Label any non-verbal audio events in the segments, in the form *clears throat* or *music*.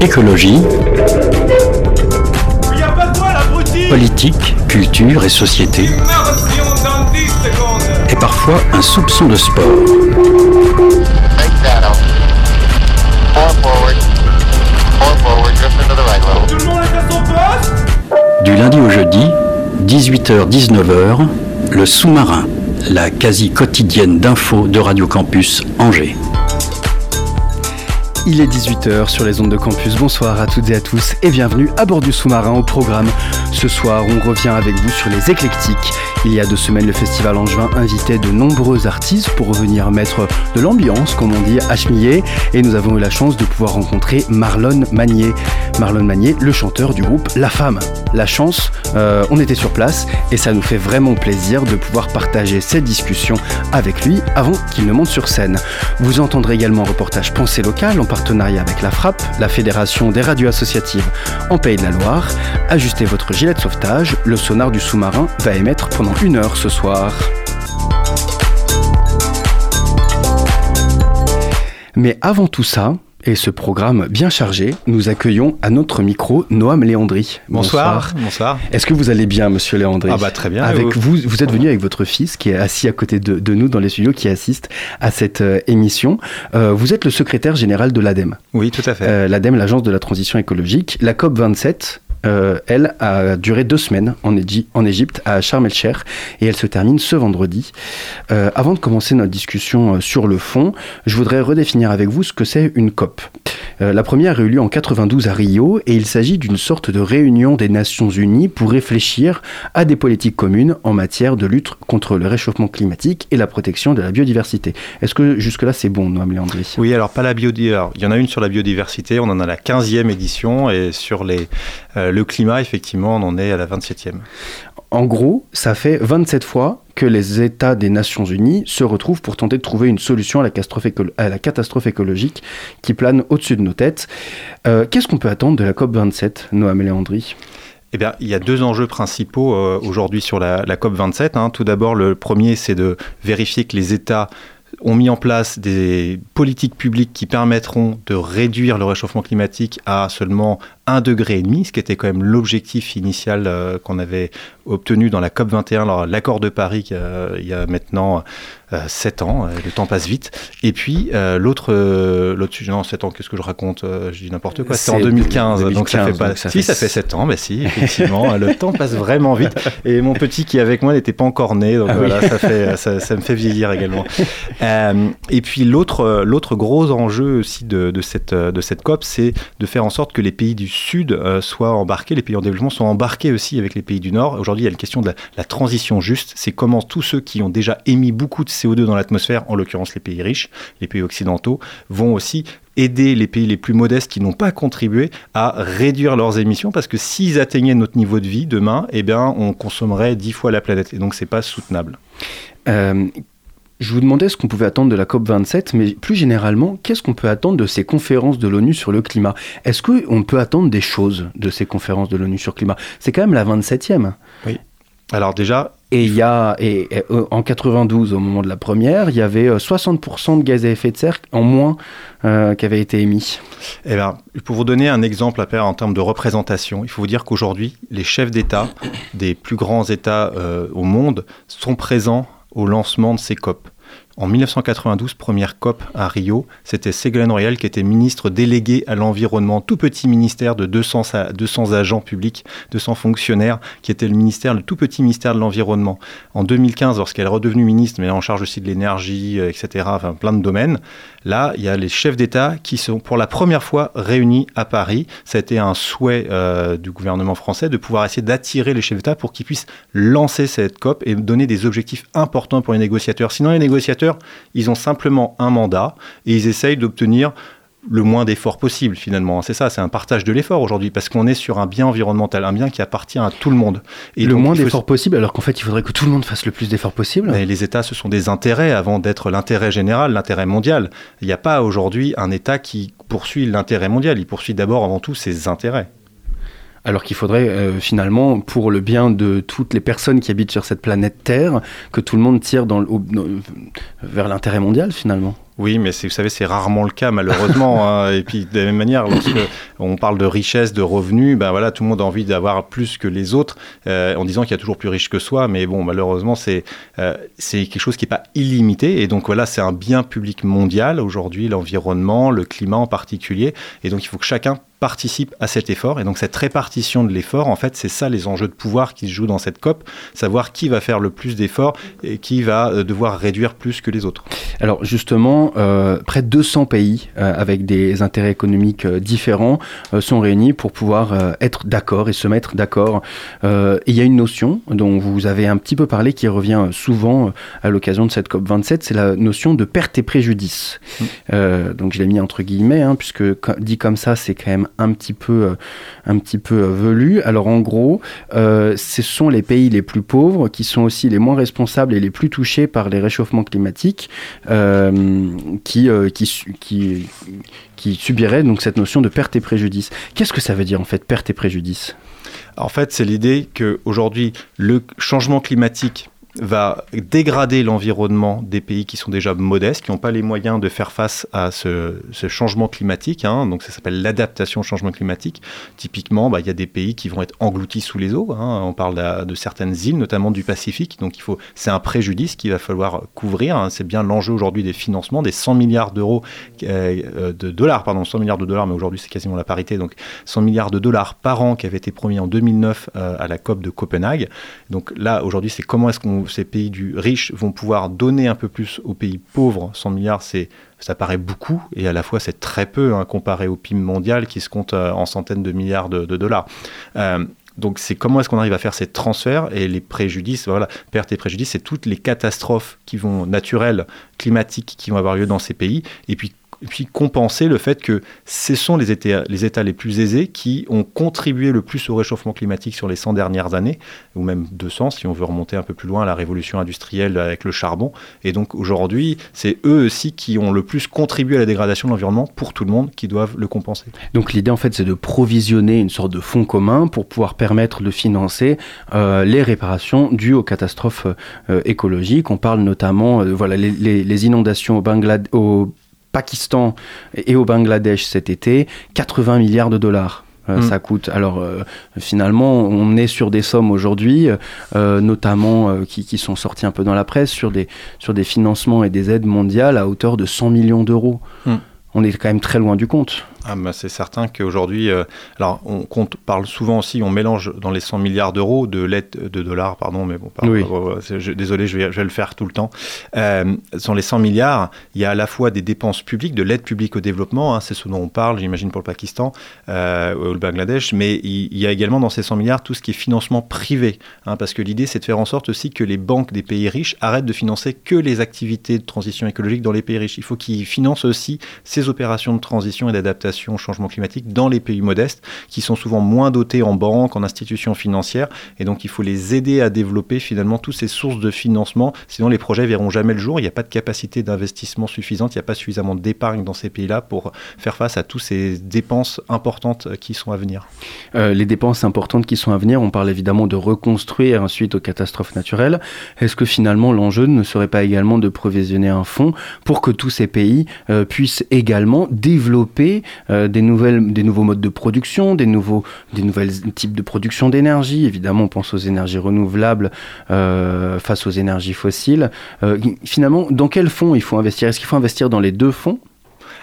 Écologie. Politique, culture et société. Et parfois un soupçon de sport. Du lundi au jeudi, 18h-19h, le sous-marin, la quasi quotidienne d'infos de Radio Campus Angers. Il est 18h sur les ondes de campus. Bonsoir à toutes et à tous et bienvenue à bord du sous-marin au programme. Ce soir, on revient avec vous sur les éclectiques. Il y a deux semaines, le festival Angevin invitait de nombreux artistes pour revenir mettre de l'ambiance, comme on dit, à Chemillé. Et nous avons eu la chance de pouvoir rencontrer Marlon Magnier. Marlon Magnier, le chanteur du groupe La Femme. La chance, euh, on était sur place et ça nous fait vraiment plaisir de pouvoir partager cette discussion avec lui avant qu'il ne monte sur scène. Vous entendrez également un reportage Pensée locale en partenariat avec la FRAP, la Fédération des radios associatives en Pays de la Loire. Ajustez votre gilet de sauvetage, le sonar du sous-marin va émettre pendant une heure ce soir. Mais avant tout ça, et ce programme bien chargé, nous accueillons à notre micro Noam Léandri. Bonsoir. Bonsoir. Est-ce que vous allez bien, monsieur Léandri Ah bah très bien. Avec vous, vous êtes venu avec votre fils qui est assis à côté de, nous dans les studios, qui assiste à cette euh, émission. Euh, vous êtes le secrétaire général de l'ADEME. Oui, tout à fait. Euh, L'ADEME, l'agence de la transition écologique. La COP 27 euh, elle, a duré deux semaines en, Égypte, à Sharm el-Sheikh, et elle se termine ce vendredi. Euh, avant de commencer notre discussion euh, sur le fond, je voudrais redéfinir avec vous ce que c'est une COP. la première a eu lieu en 92 à Rio, et il s'agit d'une sorte de réunion des Nations Unies pour réfléchir à des politiques communes en matière de lutte contre le réchauffement climatique et la protection de la biodiversité. Est-ce que jusque-là c'est bon, Noam Léandri Oui, alors pas la biodiversité. Il y en a une sur la biodiversité, on en a la 15e édition, et sur les, le climat, effectivement, on en est à la 27e. En gros, ça fait 27 fois que les États des Nations Unies se retrouvent pour tenter de trouver une solution à la catastrophe, écologique qui plane au-dessus de nos têtes. Euh, qu'est-ce qu'on peut attendre de la COP27, Noam Léandri? Eh bien, il y a deux enjeux principaux euh, aujourd'hui sur la, COP27. Hein. Tout d'abord, le premier, c'est de vérifier que les États ont mis en place des politiques publiques qui permettront de réduire le réchauffement climatique à seulement 1,5 degré, ce qui était quand même l'objectif initial euh, qu'on avait obtenu dans la COP 21, l'accord de Paris euh, il y a maintenant 7 euh, ans, le temps passe vite. Et puis l'autre, l'autre sujet, non 7 ans, qu'est-ce que je raconte Je dis n'importe quoi, c'est en 2015, donc ça fait pas... si, ça fait 7 ans, mais si, *laughs* effectivement, le temps passe vraiment vite. Et mon petit qui est avec moi n'était pas encore né, donc ah voilà, ça, fait, ça, me fait vieillir également. et puis l'autre, l'autre gros enjeu aussi de, de, cette, de cette COP, c'est de faire en sorte que les pays du Sud euh, soient embarqués, les pays en développement sont embarqués aussi avec les pays du Nord. Aujourd'hui, il y a la question de la, transition juste. C'est comment tous ceux qui ont déjà émis beaucoup de CO2 dans l'atmosphère, en l'occurrence les pays riches, les pays occidentaux, vont aussi aider les pays les plus modestes qui n'ont pas contribué à réduire leurs émissions parce que s'ils atteignaient notre niveau de vie demain, eh bien, on consommerait dix fois la planète et donc c'est pas soutenable. Euh, je vous demandais ce qu'on pouvait attendre de la COP27, mais plus généralement, qu'est-ce qu'on peut attendre de ces conférences de l'ONU sur le climat? Est-ce qu'on peut attendre des choses de ces conférences de l'ONU sur le climat? C'est quand même la 27e. Oui. Alors déjà... Et il y a, et, euh, en 92, au moment de la première, il y avait 60% euh, de gaz à effet de serre en moins euh, qui été émis. Eh bien, pour vous donner un exemple à faire en termes de représentation, il faut vous dire qu'aujourd'hui, les chefs d'État des plus grands États au monde sont présents au lancement de ces COP. En 1992, première COP à Rio, c'était Ségolène Royal qui était ministre délégué à l'environnement, tout petit ministère de 200, 200 agents publics, 200 fonctionnaires, qui était le ministère, le tout petit ministère de l'environnement. En 2015, lorsqu'elle est redevenue ministre, mais en charge aussi de l'énergie, euh, etc., enfin plein de domaines, là, il y a les chefs d'État qui sont pour la première fois réunis à Paris. Ça a été un souhait euh, du gouvernement français de pouvoir essayer d'attirer les chefs d'État pour qu'ils puissent lancer cette COP et donner des objectifs importants pour les négociateurs. Sinon, les négociateurs ils ont simplement un mandat et ils essayent d'obtenir le moins d'efforts possible finalement. C'est ça, c'est un partage de l'effort aujourd'hui parce qu'on est sur un bien environnemental, un bien qui appartient à tout le monde. Et le moins d'efforts possible alors qu'en fait il faudrait que tout le monde fasse le plus d'efforts possible. Mais les États, ce sont des intérêts avant d'être l'intérêt général, l'intérêt mondial. Il n'y a pas aujourd'hui un État qui poursuit l'intérêt mondial, il poursuit d'abord avant tout ses intérêts alors qu'il faudrait euh, finalement, pour le bien de toutes les personnes qui habitent sur cette planète Terre, que tout le monde tire dans vers l'intérêt mondial finalement. Oui, mais vous savez, c'est rarement le cas malheureusement. *laughs* hein. Et puis de la même manière, lorsque on parle de richesse, de revenus, ben voilà, tout le monde a envie d'avoir plus que les autres, euh, en disant qu'il y a toujours plus riche que soi. Mais bon, malheureusement, c'est euh, c'est quelque chose qui n'est pas illimité. Et donc voilà, c'est un bien public mondial aujourd'hui, l'environnement, le climat en particulier. Et donc il faut que chacun participe à cet effort. Et donc cette répartition de l'effort, en fait, c'est ça les enjeux de pouvoir qui se jouent dans cette COP, savoir qui va faire le plus d'efforts et qui va euh, devoir réduire plus que les autres. Alors justement, euh, près de 200 pays euh, avec des intérêts économiques euh, différents sont réunis pour pouvoir être d'accord et se mettre d'accord. Et il y a une notion dont vous avez un petit peu parlé qui revient souvent à l'occasion de cette COP27, c'est la notion de perte et préjudice. Mm. Euh, donc je l'ai mis entre guillemets, hein, puisque dit comme ça, c'est quand même un petit peu, euh, un euh, velu. Alors en gros, euh, ce sont les pays les plus pauvres qui sont aussi les moins responsables et les plus touchés par les réchauffements climatiques qui subiraient donc cette notion de perte et préjudice. Qu'est-ce que ça veut dire en fait, perte et préjudice? En fait, c'est l'idée qu'aujourd'hui, le changement climatique va dégrader l'environnement des pays qui sont déjà modestes, qui n'ont pas les moyens de faire face à ce, changement climatique. hein. donc ça s'appelle l'adaptation au changement climatique. Typiquement, bah, il y a des pays qui vont être engloutis sous les eaux. hein. On parle de, certaines îles, notamment du Pacifique. Donc c'est un préjudice qu'il va falloir couvrir. hein. C'est bien l'enjeu aujourd'hui des financements, des 100 milliards d'euros, euh, euh, de dollars, pardon, 100 milliards de dollars, mais aujourd'hui c'est quasiment la parité. Donc 100 milliards de dollars par an qui avaient été promis en 2009 euh, à la COP de Copenhague. Donc là, aujourd'hui, c'est comment est-ce ces pays du riches vont pouvoir donner un peu plus aux pays pauvres. 100 milliards, c'est ça paraît beaucoup et à la fois c'est très peu hein, comparé au PIB mondial qui se compte euh, en centaines de milliards de, de dollars. Euh, donc c'est comment est-ce qu'on arrive à faire ces transferts et les préjudices, voilà, pertes et préjudices, c'est toutes les catastrophes qui vont naturelles, climatiques qui vont avoir lieu dans ces pays et puis et puis compenser le fait que ce sont les États, les plus aisés qui ont contribué le plus au réchauffement climatique sur les 100 dernières années, ou même 200 si on veut remonter un peu plus loin à la révolution industrielle avec le charbon. Et donc aujourd'hui, c'est eux aussi qui ont le plus contribué à la dégradation de l'environnement pour tout le monde qui doivent le compenser. Donc l'idée en fait c'est de provisionner une sorte de fonds commun pour pouvoir permettre de financer euh, les réparations dues aux catastrophes euh, écologiques. On parle notamment euh, voilà les, inondations au, Banglad- au Pakistan et au Bangladesh cet été, 80 milliards de dollars. euh, Mm. Ça coûte. Alors euh, finalement, on est sur des sommes aujourd'hui, euh, notamment qui, qui sont sorties un peu dans la presse, sur des, sur des financements et des aides mondiales à hauteur de 100 millions d'euros. Mm. On est quand même très loin du compte. Ah c'est certain qu'aujourd'hui, euh, alors on compte, parle souvent aussi, on mélange dans les 100 milliards d'euros de l'aide de dollars, pardon, mais bon, pardon, Oui. euh, je- désolé, je vais, je vais le faire tout le temps. Euh, sur les 100 milliards, il y a à la fois des dépenses publiques, de l'aide publique au développement, hein, c'est ce dont on parle, j'imagine pour le Pakistan euh, ou le Bangladesh, mais il, il y a également dans ces 100 milliards tout ce qui est financement privé, hein, parce que l'idée c'est de faire en sorte aussi que les banques des pays riches arrêtent de financer que les activités de transition écologique dans les pays riches. Il faut qu'ils financent aussi ces opérations de transition et d'adaptation au changement climatique dans les pays modestes, qui sont souvent moins dotés en banques, en institutions financières, et donc il faut les aider à développer finalement toutes ces sources de financement, sinon les projets verront jamais le jour, il n'y a pas de capacité d'investissement suffisante, il n'y a pas suffisamment d'épargne dans ces pays-là pour faire face à toutes ces dépenses importantes qui sont à venir. Euh, les dépenses importantes qui sont à venir, on parle évidemment de reconstruire suite aux catastrophes naturelles. Est-ce que finalement l'enjeu ne serait pas également de provisionner un fonds pour que tous ces pays euh, puissent également développer euh, des, nouvelles, des nouveaux modes de production, des nouveaux des nouvelles types de production d'énergie. Évidemment, on pense aux énergies renouvelables euh, face aux énergies fossiles. Euh, finalement, dans quel fonds il faut investir? Est-ce qu'il faut investir dans les deux fonds?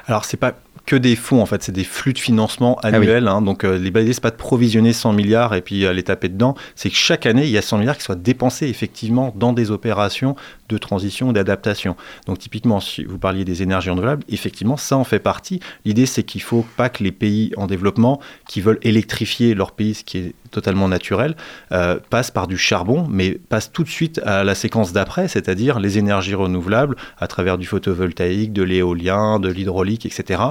Alors c'est pas que des fonds en fait, c'est des flux de financement oui. annuels. hein. donc euh, l'idée c'est pas de provisionner 100 milliards et puis euh, les taper dedans, c'est que chaque année il y a 100 milliards qui soient dépensés effectivement dans des opérations de transition et d'adaptation. Donc typiquement si vous parliez des énergies renouvelables, effectivement ça en fait partie. L'idée c'est qu'il faut pas que les pays en développement qui veulent électrifier leur pays, ce qui est totalement naturel, euh, passent par du charbon, mais passent tout de suite à la séquence d'après, c'est-à-dire les énergies renouvelables à travers du photovoltaïque, de l'éolien, de l'hydraulique, etc.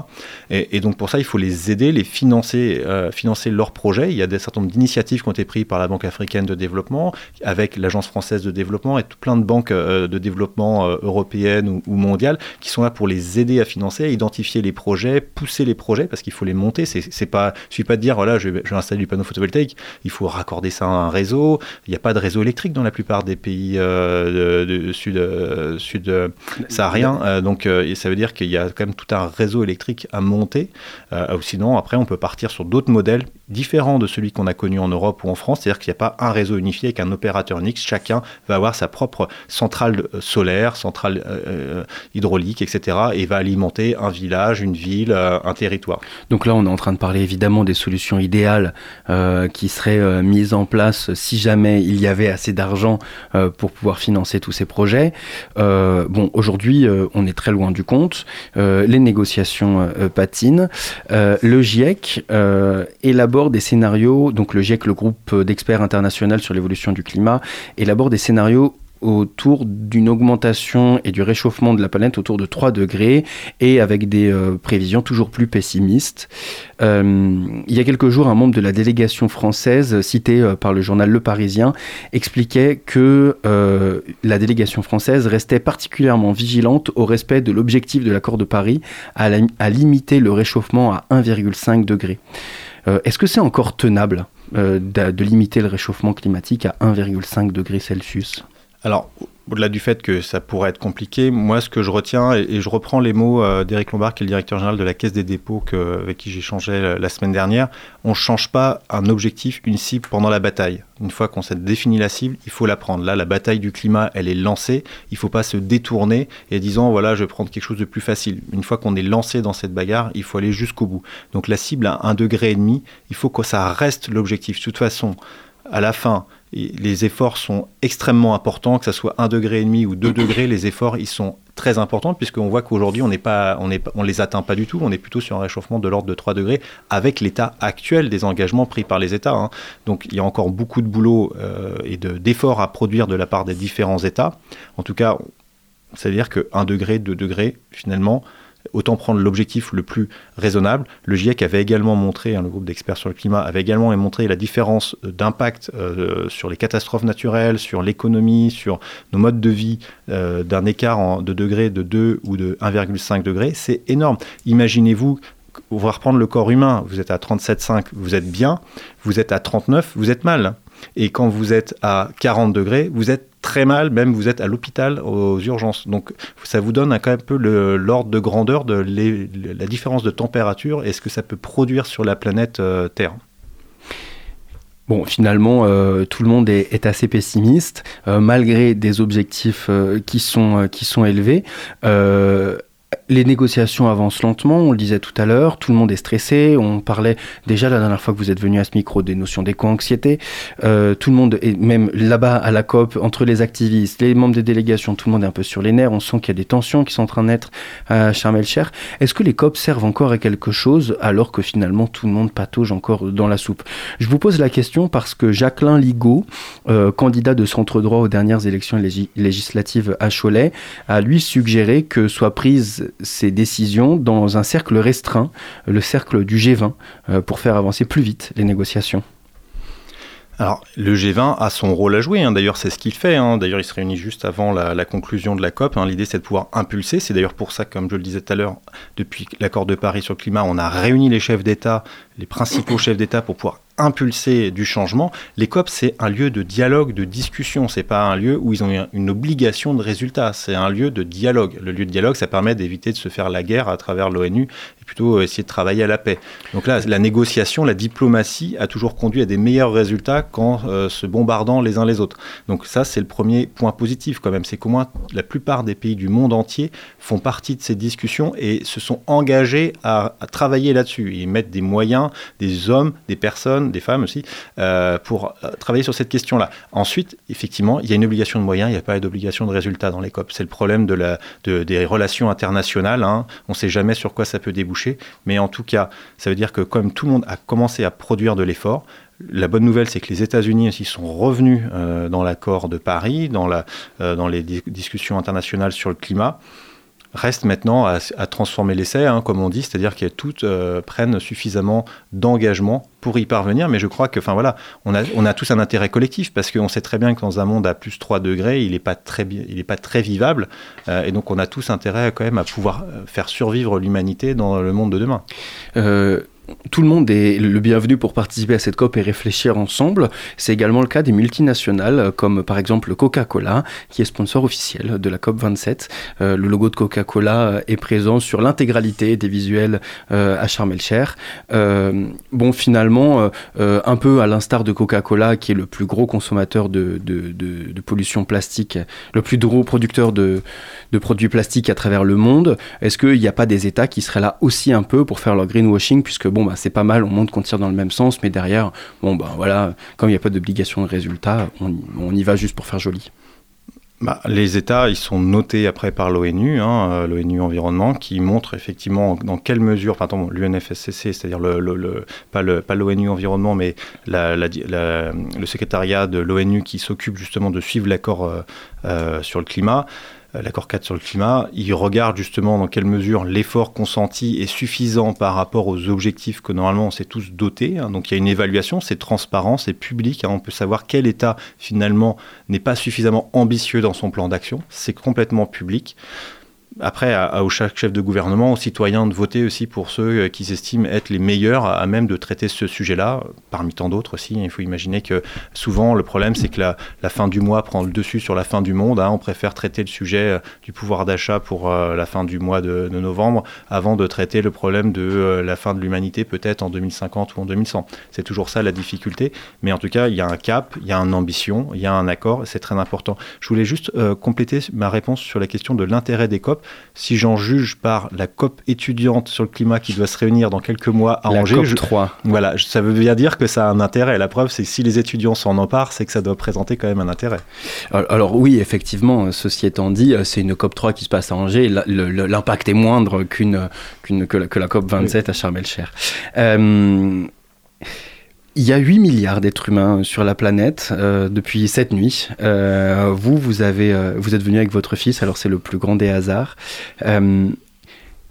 Et, donc pour ça, il faut les aider, les financer, financer leurs projets. Il y a des certain nombre d'initiatives qui ont été prises par la Banque africaine de développement, avec l'Agence française de développement et tout plein de banques de développement européennes ou, ou mondiales qui sont là pour les aider à financer, à identifier les projets, pousser les projets parce qu'il faut les monter. C'est pas, il suffit pas de dire voilà, je, je vais installer du panneau photovoltaïque. Il faut raccorder ça à un réseau. Il n'y a pas de réseau électrique dans la plupart des pays euh, de, sud, euh, sud euh, sahariens. donc, ça veut dire qu'il y a quand même tout un réseau électrique à monter. sinon, après, on peut partir sur d'autres modèles différents de celui qu'on a connu en Europe ou en France. C'est-à-dire qu'il n'y a pas un réseau unifié avec un opérateur unique. Chacun va avoir sa propre centrale solaire, centrale hydraulique, etc. et va alimenter un village, une ville, un territoire. Donc là, on est en train de parler évidemment des solutions idéales qui seraient mises en place si jamais il y avait assez d'argent euh, pour pouvoir financer tous ces projets. Euh, bon, aujourd'hui, euh, on est très loin du compte. les négociations patinent. le GIEC élabore des scénarios. Donc le GIEC, le groupe d'experts international sur l'évolution du climat, élabore des scénarios autour d'une augmentation et du réchauffement de la planète autour de 3 degrés et avec des euh, prévisions toujours plus pessimistes. Euh, il y a quelques jours, un membre de la délégation française, cité euh, par le journal Le Parisien, expliquait que la délégation française restait particulièrement vigilante au respect de l'objectif de l'accord de Paris à, limiter le réchauffement à 1,5 degré. Est-ce que c'est encore tenable de limiter le réchauffement climatique à 1,5 degré Celsius? Alors, au-delà du fait que ça pourrait être compliqué, moi, ce que je retiens, et, je reprends les mots euh, d'Éric Lombard, qui est le directeur général de la Caisse des dépôts avec qui j'ai changé la, semaine dernière, on ne change pas un objectif, une cible pendant la bataille. Une fois qu'on s'est défini la cible, il faut la prendre. Là, la bataille du climat, elle est lancée. Il ne faut pas se détourner et disant, voilà, je vais prendre quelque chose de plus facile. Une fois qu'on est lancé dans cette bagarre, il faut aller jusqu'au bout. Donc la cible à 1,5 degré, il faut que ça reste l'objectif. De toute façon, à la fin, les efforts sont extrêmement importants, que ce soit 1,5 degré ou 2 degrés, les efforts ils sont très importants puisqu'on voit qu'aujourd'hui on n'est les atteint pas du tout, on est plutôt sur un réchauffement de l'ordre de 3 degrés avec l'état actuel des engagements pris par les États. Hein. Donc il y a encore beaucoup de boulot euh, et d'efforts à produire de la part des différents États. En tout cas, c'est-à-dire que 1 degré, 2 degrés, finalement, autant prendre l'objectif le plus raisonnable. Le GIEC avait également montré, hein, le groupe d'experts sur le climat avait également montré la différence euh, d'impact euh, sur les catastrophes naturelles, sur l'économie, sur nos modes de vie euh, d'un écart de degré de 2 ou de 1,5 degré. C'est énorme. Imaginez-vous on va reprendre le corps humain, vous êtes à 37,5, vous êt bien, vous êtes à 39, vous êtes mal. Et quand vous êtes à 40 degrés, vous êtes très mal, même vous êtes à l'hôpital aux urgences. Donc ça vous donne un, quand même un peu l'ordre de grandeur de la différence de température et ce que ça peut produire sur la planète euh, Terre. Bon, finalement, euh, tout le monde est, assez pessimiste, euh, malgré des objectifs qui, sont, qui sont élevés les négociations avancent lentement, on le disait tout à l'heure, tout le monde est stressé, on parlait déjà la dernière fois que vous êtes venu à ce micro des notions d'éco-anxiété, euh, tout le monde, est même là-bas à la COP, entre les activistes, les membres des délégations, tout le monde est un peu sur les nerfs, on sent qu'il y a des tensions qui sont en train d'être à Sharm el-Cher. Est-ce que les COP servent encore à quelque chose alors que finalement tout le monde patauge encore dans la soupe? Je vous pose la question parce que Jacqueline Ligaud, euh, candidat de centre droit aux dernières élections législatives à Cholet, a lui suggéré que soit prise ces décisions dans un cercle restreint, le cercle du G20, euh, pour faire avancer plus vite les négociations alors, le G20 a son rôle à jouer. Hein. D'ailleurs, c'est ce qu'il fait. Hein. D'ailleurs, il se réunit juste avant la, conclusion de la COP. Hein. L'idée, c'est de pouvoir impulser. C'est d'ailleurs pour ça, comme je le disais tout à l'heure, depuis l'accord de Paris sur le climat, on a réuni les chefs d'État, les principaux chefs d'État, pour pouvoir impulser du changement. Les COP, c'est un lieu de dialogue, de discussion. C'est pas un lieu où ils ont une obligation de résultat. C'est un lieu de dialogue. Le lieu de dialogue, ça permet d'éviter de se faire la guerre à travers l'ONU plutôt essayer de travailler à la paix. Donc là, la négociation, la diplomatie a toujours conduit à des meilleurs résultats qu'en euh, se bombardant les uns les autres. Donc ça, c'est le premier point positif quand même. C'est qu'au moins la plupart des pays du monde entier font partie de ces discussions et se sont engagés à, travailler là-dessus. Ils mettent des moyens, des hommes, des personnes des femmes aussi, euh, pour euh, travailler sur cette question-là. Ensuite, effectivement, il y a une obligation de moyens, il n'y a pas d'obligation de résultat dans les COP. C'est le problème des relations internationales. Hein. On ne sait jamais sur quoi ça peut déboucher, mais en tout cas, ça veut dire que comme tout le monde a commencé à produire de l'effort, la bonne nouvelle, c'est que les États-Unis aussi sont revenus euh, dans l'accord de Paris, dans, dans les discussions internationales sur le climat Reste maintenant à, transformer l'essai, hein, comme on dit, c'est-à-dire qu'elles toutes prennent suffisamment d'engagement pour y parvenir. Mais je crois que, enfin voilà, on a, tous un intérêt collectif parce qu'on sait très bien que dans un monde à plus 3 degrés, il n'est pas, très, il pas très vivable. et donc on a tous intérêt quand même à pouvoir faire survivre l'humanité dans le monde de demain tout le monde est le bienvenu pour participer à cette COP et réfléchir ensemble. C'est également le cas des multinationales, comme par exemple Coca-Cola, qui est sponsor officiel de la COP 27. Euh, le logo de Coca-Cola est présent sur l'intégralité des visuels euh, à Sharm el-Cher. Euh, bon, finalement, un peu à l'instar de Coca-Cola, qui est le plus gros consommateur de, de, pollution plastique, le plus gros producteur de, produits plastiques à travers le monde, est-ce qu'il n'y a pas des États qui seraient là aussi un peu pour faire leur greenwashing, puisque bon, bah, c'est pas mal, on montre qu'on tire dans le même sens, mais derrière, bon, bah, voilà, comme il n'y a pas d'obligation de résultat, on, y va juste pour faire joli. Bah, les États, ils sont notés après par l'ONU, hein, euh, l'ONU Environnement, qui montre effectivement dans quelle mesure, enfin, l'UNFSCC, c'est-à-dire le, pas l'ONU Environnement, mais le secrétariat de l'ONU qui s'occupe justement de suivre l'accord euh, euh, sur le climat, l'accord 4 sur le climat, il regarde justement dans quelle mesure l'effort consenti est suffisant par rapport aux objectifs que normalement on s'est tous dotés. Hein. Donc il y a une évaluation, c'est transparent, c'est public. Hein. On peut savoir quel État finalement n'est pas suffisamment ambitieux dans son plan d'action. C'est complètement public. Après, à, chaque chef de gouvernement, aux citoyens de voter aussi pour ceux euh, qui s'estiment être les meilleurs à, même de traiter ce sujet-là, parmi tant d'autres aussi. Il faut imaginer que souvent le problème, c'est que la, fin du mois prend le dessus sur la fin du monde. Hein. On préfère traiter le sujet euh, du pouvoir d'achat pour euh, la fin du mois de, novembre avant de traiter le problème de la fin de l'humanité peut-être en 2050 ou en 2100. C'est toujours ça la difficulté. Mais en tout cas, il y a un cap, il y a une ambition, il y a un accord, c'est très important. Je voulais juste compléter ma réponse sur la question de l'intérêt des COP si j'en juge par la COP étudiante sur le climat qui doit se réunir dans quelques mois à Angers, COP 3. voilà, ça veut bien dire que ça a un intérêt. La preuve, c'est que si les étudiants s'en emparent, c'est que ça doit présenter quand même un intérêt. Alors, oui, effectivement, ceci étant dit, c'est une COP 3 qui se passe à Angers. L'impact est moindre qu'une que, la, COP 27 à Sharm el-Cher. Euh, il y a 8 milliards d'êtres humains sur la planète euh, depuis cette nuit. Euh, vous, vous, avez, euh, vous êtes venu avec votre fils, alors c'est le plus grand des hasards.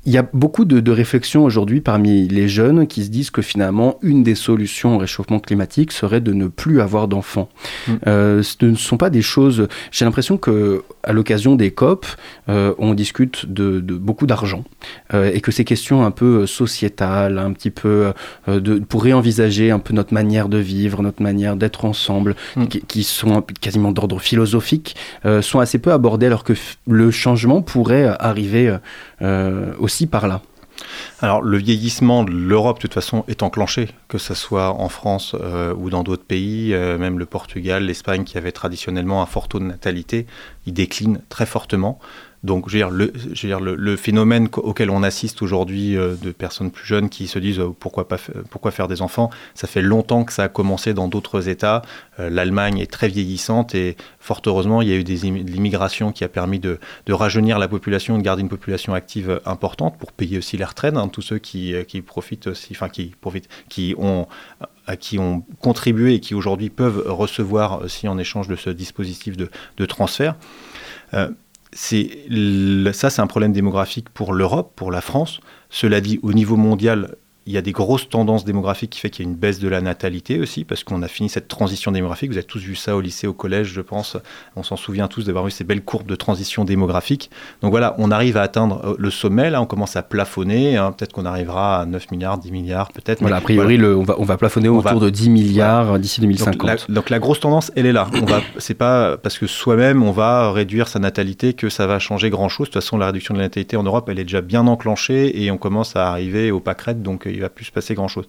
Il y a beaucoup de, réflexions aujourd'hui parmi les jeunes qui se disent que finalement, une des solutions au réchauffement climatique serait de ne plus avoir d'enfants. Mm. Euh, ce ne sont pas des choses. J'ai l'impression que à l'occasion des COP, euh, on discute de, beaucoup d'argent euh, et que ces questions un peu sociétales, un petit peu de, pour réenvisager un peu notre manière de vivre, notre manière d'être ensemble, mm. qui, qui, sont quasiment d'ordre philosophique, sont assez peu abordées alors que le changement pourrait arriver aussi par là alors le vieillissement de l'Europe de toute façon est enclenché, que ce soit en France euh, ou dans d'autres pays, euh, même le Portugal, l'Espagne qui avait traditionnellement un fort taux de natalité, il décline très fortement. Donc, je veux dire, le, phénomène auquel on assiste aujourd'hui euh, de personnes plus jeunes qui se disent euh, pourquoi, pas, pourquoi faire des enfants, ça fait longtemps que ça a commencé dans d'autres États. Euh, L'Allemagne est très vieillissante et fort heureusement, il y a eu de l'immigration qui a permis de, rajeunir la population, de garder une population active importante pour payer aussi les retraites. Hein, tous ceux qui, profitent aussi, enfin qui profitent, qui ont qui ont contribué et qui aujourd'hui peuvent recevoir aussi en échange de ce dispositif de transfert c'est ça, c'est un problème démographique pour l'Europe, pour la France. Cela dit, au niveau mondial, il y a des grosses tendances démographiques qui fait qu'il y a une baisse de la natalité aussi, parce qu'on a fini cette transition démographique. Vous avez tous vu ça au lycée, au collège, je pense. On s'en souvient tous d'avoir vu ces belles courbes de transition démographique. Donc voilà, on arrive à atteindre euh, le sommet, là, on commence à plafonner. Hein. peut-être qu'on arrivera à 9 milliards, 10 milliards, peut-être. Voilà, a priori, le, on, va, on, va, plafonner autour de 10 milliards d'ici 2050. Donc la, grosse tendance, elle est là. C'est pas parce que soi-même, on va réduire sa natalité que ça va changer grand-chose. De toute façon, la réduction de la natalité en Europe, elle est déjà bien enclenchée et on commence à arriver au pâquerette, donc il va plus se passer grand-chose.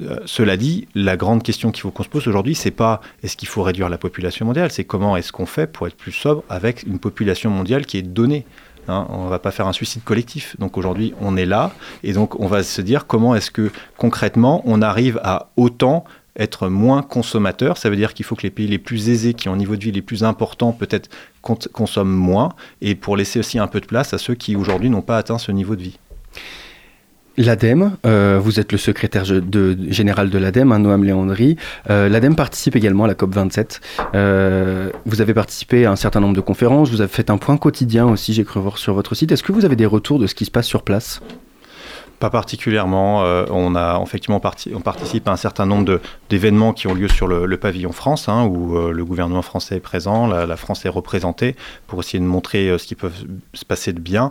Euh, cela dit, la grande question qu'il faut qu'on se pose aujourd'hui, c'est pas est-ce qu'il faut réduire la population mondiale, c'est comment est-ce qu'on fait pour être plus sobre avec une population mondiale qui est donnée. Hein, on ne va pas faire un suicide collectif. Donc aujourd'hui, on est là, et donc on va se dire comment est-ce que concrètement on arrive à autant être moins consommateur. Ça veut dire qu'il faut que les pays les plus aisés, qui ont un niveau de vie les plus importants, peut-être consomment moins, et pour laisser aussi un peu de place à ceux qui aujourd'hui n'ont pas atteint ce niveau de vie. L'ADEME, euh, vous êtes le secrétaire général de l'ADEME, hein, Noam Léandry. Euh, L'ADEME participe également à la COP27. Euh, vous avez participé à un certain nombre de conférences, vous avez fait un point quotidien aussi, j'ai cru voir sur votre site. Est-ce que vous avez des retours de ce qui se passe sur place? Pas particulièrement. on a effectivement on participe à un certain nombre d'événements qui ont lieu sur le, pavillon France, hein, où le gouvernement français est présent, la, France est représentée, pour essayer de montrer ce qui peut se passer de bien.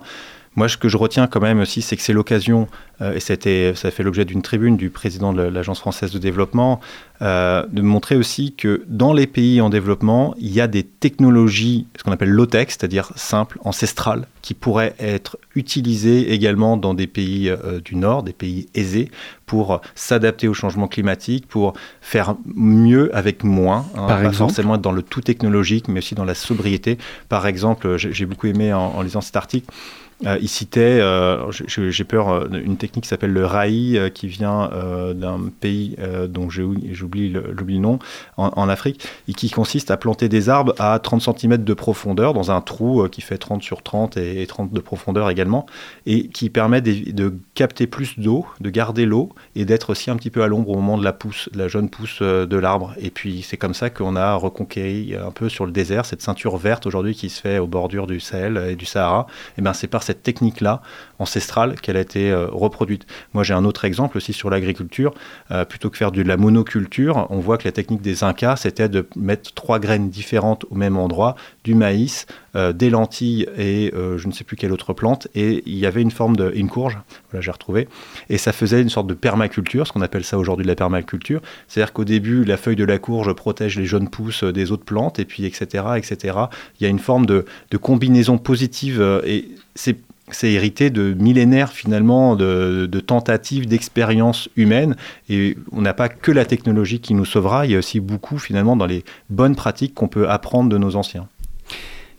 Moi, ce que je retiens quand même aussi, c'est que c'est l'occasion, euh, et ça a fait l'objet d'une tribune du président de l'Agence française de développement, euh, de montrer aussi que dans les pays en développement, il y a des technologies, ce qu'on appelle low-tech, c'est-à-dire simples, ancestrales, qui pourraient être utilisées également dans des pays euh, du Nord, des pays aisés, pour s'adapter au changement climatique, pour faire mieux avec moins, hein, pas exemple forcément dans le tout technologique, mais aussi dans la sobriété. Par exemple, j'ai beaucoup aimé en lisant cet article, euh, il citait, euh, j'ai peur, euh, une technique qui s'appelle le RAI, qui vient d'un pays dont j'oublie le, nom, en, Afrique, et qui consiste à planter des arbres à 30 cm de profondeur dans un trou qui fait 30 sur 30 et, 30 de profondeur également, et qui permet de, capter plus d'eau, de garder l'eau, et d'être aussi un petit peu à l'ombre au moment de la pousse, de la jeune pousse de l'arbre. Et puis c'est comme ça qu'on a reconquéri un peu sur le désert cette ceinture verte aujourd'hui qui se fait aux bordures du Sahel et du Sahara. Et ben c'est par cette technique-là ancestrale qu'elle a été euh, reproduite. Moi, j'ai un autre exemple aussi sur l'agriculture. Euh, plutôt que faire de la monoculture, on voit que la technique des Incas, c'était de mettre trois graines différentes au même endroit, du maïs, euh, des lentilles et je ne sais plus quelle autre plante. Et il y avait une forme de une courge, voilà, j'ai retrouvé. Et ça faisait une sorte de permaculture, ce qu'on appelle ça aujourd'hui de la permaculture. C'est-à-dire qu'au début, la feuille de la courge protège les jeunes pousses des autres plantes, et puis etc., etc. Il y a une forme de combinaison positive et c'est hérité de millénaires finalement de, tentatives d'expériences humaines et on n'a pas que la technologie qui nous sauvera, il y a aussi beaucoup finalement dans les bonnes pratiques qu'on peut apprendre de nos anciens.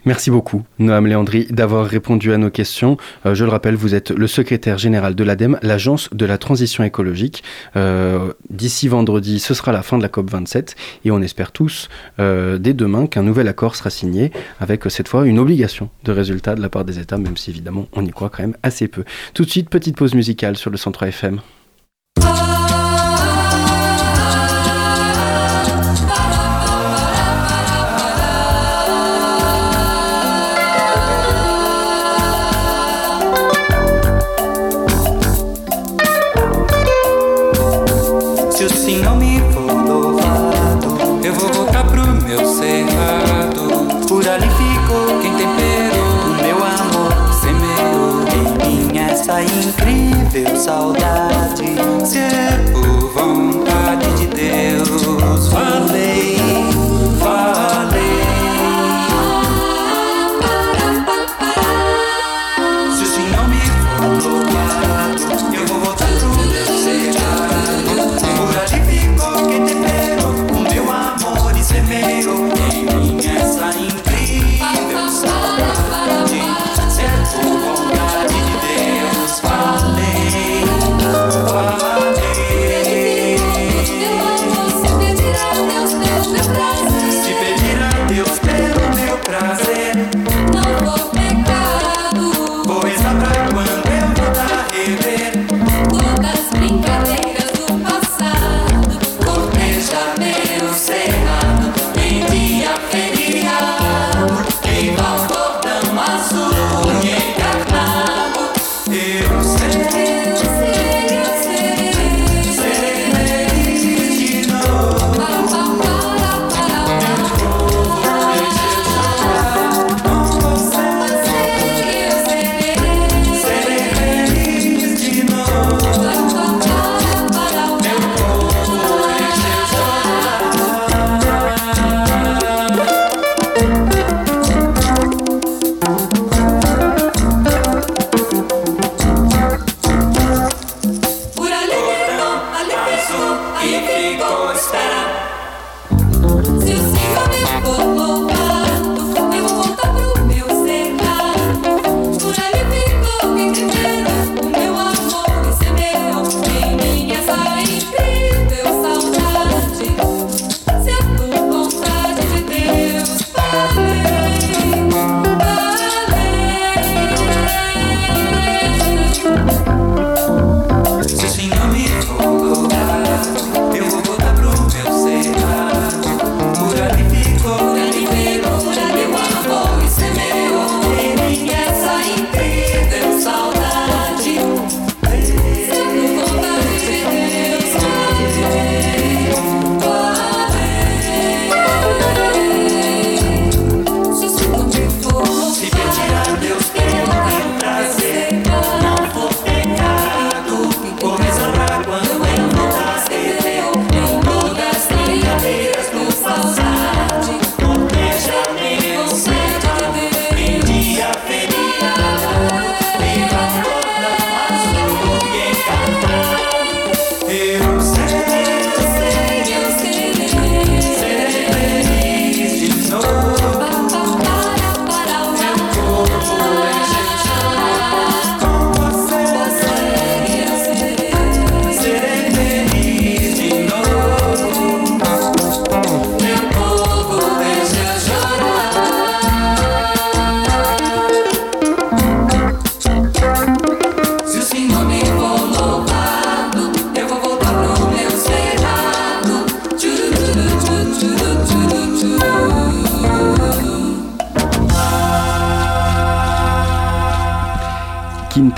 Merci beaucoup, Noam Léandri, d'avoir répondu à nos questions. Euh, je le rappelle, vous êtes le secrétaire général de l'ADEME, l'agence de la transition écologique. Euh, d'ici vendredi, ce sera la fin de la COP27 et on espère tous, euh, dès demain, qu'un nouvel accord sera signé avec cette fois une obligation de résultat de la part des États, même si évidemment on y croit quand même assez peu. Tout de suite, petite pause musicale sur le Centre FM.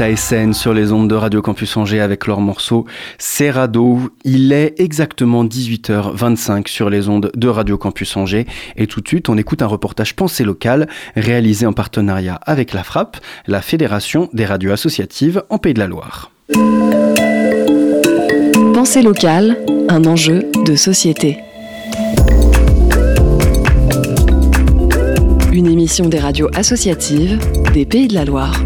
Taessen sur les ondes de Radio Campus Angers avec leur morceau Serrado. Il est exactement 18h25 sur les ondes de Radio Campus Angers et tout de suite on écoute un reportage Pensée locale réalisé en partenariat avec la FRAP, la Fédération des radios associatives en Pays de la Loire. Pensée locale, un enjeu de société. Une émission des radios associatives des Pays de la Loire.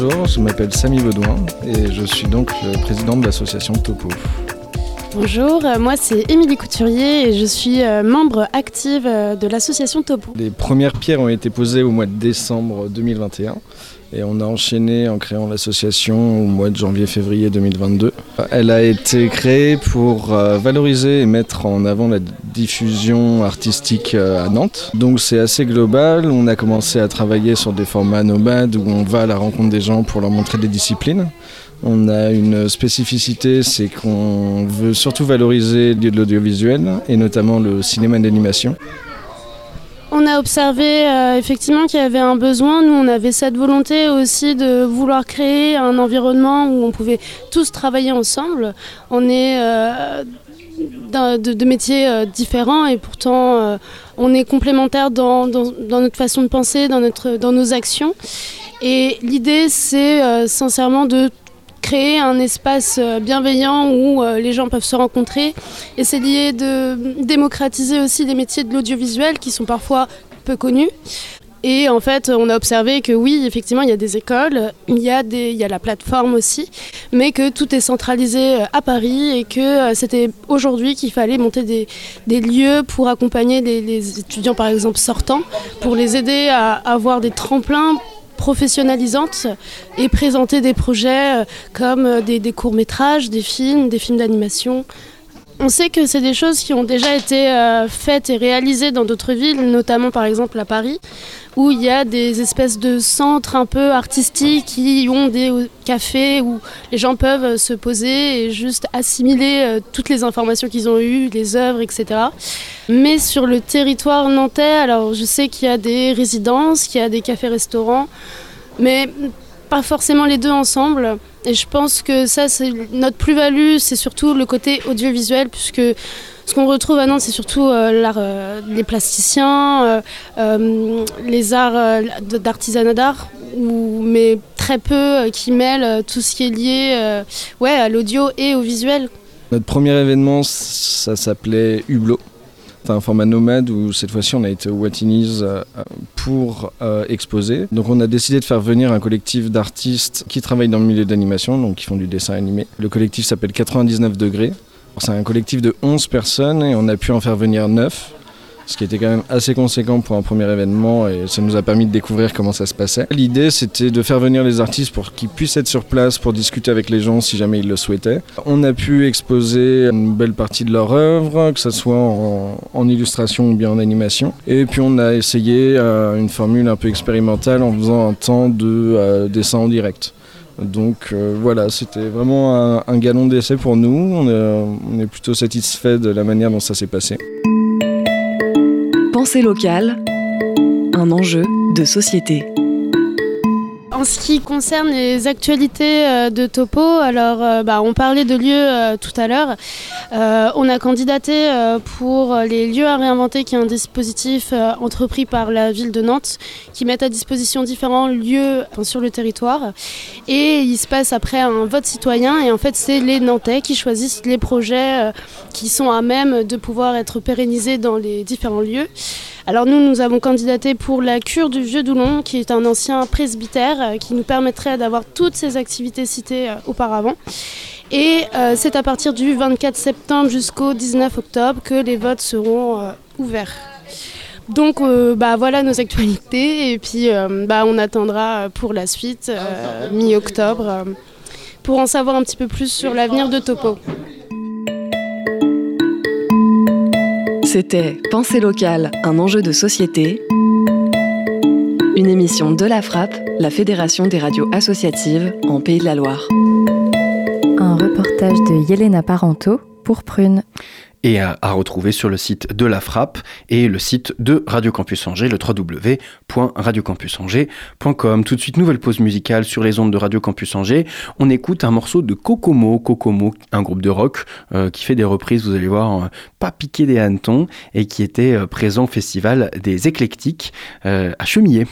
Bonjour, je m'appelle Samy Baudouin et je suis donc le président de l'association Topo. Bonjour, euh, moi c'est Émilie Couturier et je suis euh, membre active euh, de l'association Topo. Les premières pierres ont été posées au mois de décembre 2021 et on a enchaîné en créant l'association au mois de janvier-février 2022. Elle a été créée pour valoriser et mettre en avant la diffusion artistique à Nantes. Donc c'est assez global, on a commencé à travailler sur des formats nomades où on va à la rencontre des gens pour leur montrer des disciplines. On a une spécificité, c'est qu'on veut surtout valoriser l'audiovisuel et notamment le cinéma d'animation. On a observé euh, effectivement qu'il y avait un besoin. Nous, on avait cette volonté aussi de vouloir créer un environnement où on pouvait tous travailler ensemble. On est euh, de, métiers euh, différents et pourtant on est complémentaires dans, dans- notre façon de penser, dans, notre, dans nos actions. Et l'idée, c'est sincèrement de créer un espace euh, bienveillant où euh, les gens peuvent se rencontrer, essayer de démocratiser aussi les métiers de l'audiovisuel qui sont parfois peu connus. Et en fait, on a observé que oui, effectivement, il y a des écoles, il y a, des, il y a la plateforme aussi, mais que tout est centralisé euh, à Paris et que c'était aujourd'hui qu'il fallait monter des, des lieux pour accompagner les, les étudiants, par exemple, sortants, pour les aider à avoir des tremplins professionnalisantes et présenter des projets euh, comme euh, des, des courts-métrages, des films, des films d'animation. On sait que c'est des choses qui ont déjà été euh, faites et réalisées dans d'autres villes, notamment par exemple à Paris, où il y a des espèces de centres un peu artistiques qui ont des cafés où les gens peuvent euh, se poser et juste assimiler euh, toutes les informations qu'ils ont eues, les œuvres, etc. Mais sur le territoire nantais, alors je sais qu'il y a des résidences, qu'il y a des cafés-restaurants, mais pas forcément les deux ensemble. Et je pense que ça, c'est notre plus-value, c'est surtout le côté audiovisuel, puisque ce qu'on retrouve à Nantes, c'est surtout euh, l'art, euh, les plasticiens, euh, euh, les arts euh, d'artisanat d'art, mais très peu euh, qui mêlent euh, tout ce qui est lié euh, ouais, à l'audio et au visuel. Notre premier événement, ça s'appelait Hublot. C'est un format nomade où cette fois-ci on a été au Watinis euh, pour euh, exposer. Donc on a décidé de faire venir un collectif d'artistes qui travaillent dans le milieu d'animation, donc qui font du dessin animé. Le collectif s'appelle 99 degrés. C'est un collectif de 11 personnes et on a pu en faire venir 9 ce qui était quand même assez conséquent pour un premier événement et ça nous a permis de découvrir comment ça se passait. L'idée c'était de faire venir les artistes pour qu'ils puissent être sur place pour discuter avec les gens si jamais ils le souhaitaient. On a pu exposer une belle partie de leur œuvre, que ce soit en, illustration ou bien en animation. Et puis on a essayé euh, une formule un peu expérimentale en faisant un temps de euh, dessin en direct. Donc euh, voilà, c'était vraiment un, galon d'essai pour nous. On on est plutôt satisfait de la manière dont ça s'est passé. Pensée locale, un enjeu de société. En ce qui concerne les actualités euh, de Topo, alors euh, bah, on parlait de lieux euh, tout à l'heure. On a candidaté pour les lieux à réinventer, qui est un dispositif entrepris par la ville de Nantes, qui met à disposition différents lieux sur le territoire. Et il se passe après un vote citoyen, et en fait c'est les Nantais qui choisissent les projets qui sont à même de pouvoir être pérennisés dans les différents lieux. Alors nous, nous avons candidaté pour la cure du Vieux Doulon, qui est un ancien presbytère euh, qui nous permettrait d'avoir toutes ces activités citées euh, auparavant. Et euh, c'est à partir du 24 septembre jusqu'au 19 octobre que les votes seront euh, ouverts. Donc euh, bah, voilà nos actualités et puis bah, on attendra pour la suite, euh, mi-octobre, pour en savoir un petit peu plus sur l'avenir de Topo. C'était Pensée locale, un enjeu de société. Une émission de la Frappe, la Fédération des radios associatives en Pays de la Loire. Un reportage de Yelena Parento pour Prune. Et à, retrouver sur le site de la Frappe et le site de Radio Campus Angers, le www.radiocampusangers.com. Tout de suite, nouvelle pause musicale sur les ondes de Radio Campus Angers. On écoute un morceau de Kokomo, Kokomo, un groupe de rock euh, qui fait des reprises, vous allez voir, euh, pas piqué des hannetons, et qui était euh, présent au festival des éclectiques à Chemillé.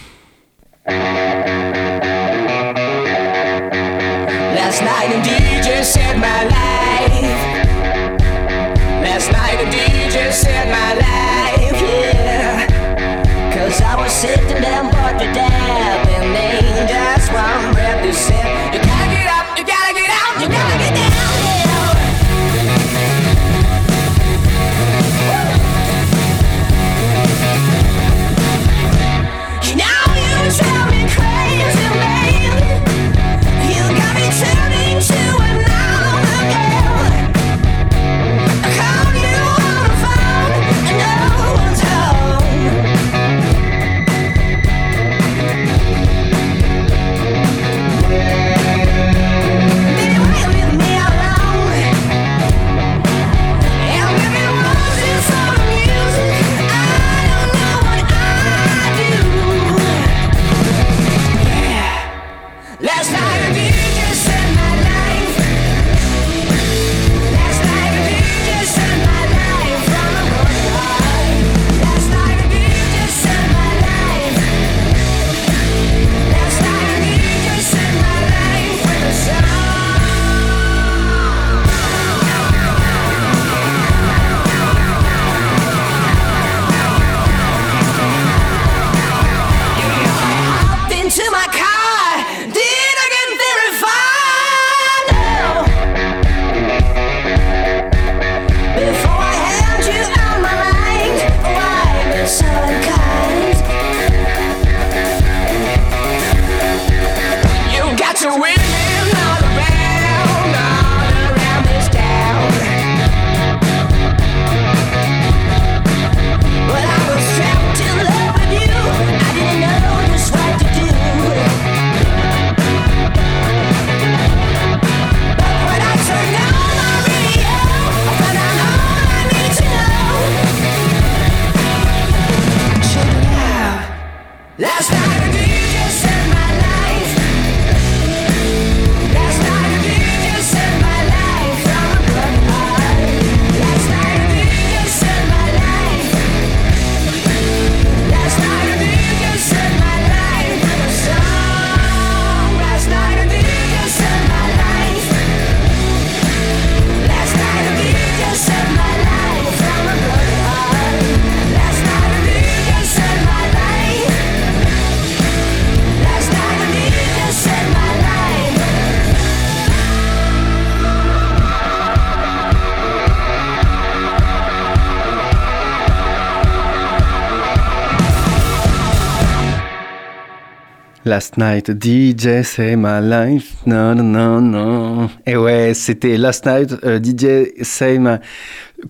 Last night, DJ, c'est my life. Non, non, non, non. Et ouais, c'était Last night, euh, DJ, c'est my.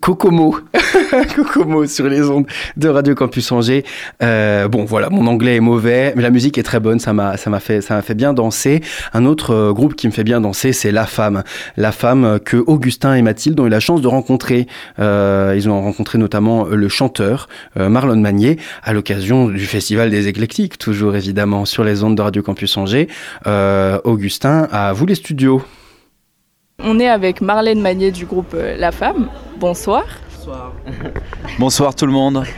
Kokomo. *laughs* Kokomo sur les ondes de Radio Campus Angers. Euh, bon, voilà, mon anglais est mauvais, mais la musique est très bonne. Ça m'a, ça m'a fait, ça m'a fait bien danser. Un autre euh, groupe qui me fait bien danser, c'est La Femme. La Femme euh, que Augustin et Mathilde ont eu la chance de rencontrer. Ils ont rencontré notamment le chanteur Marlon Magnier à l'occasion du Festival des Éclectiques, toujours évidemment sur les ondes de Radio Campus Angers. Augustin, à vous les studios. On est avec Marlène Magnier du groupe euh, La Femme. Bonsoir. Bonsoir *laughs* tout le monde. *laughs*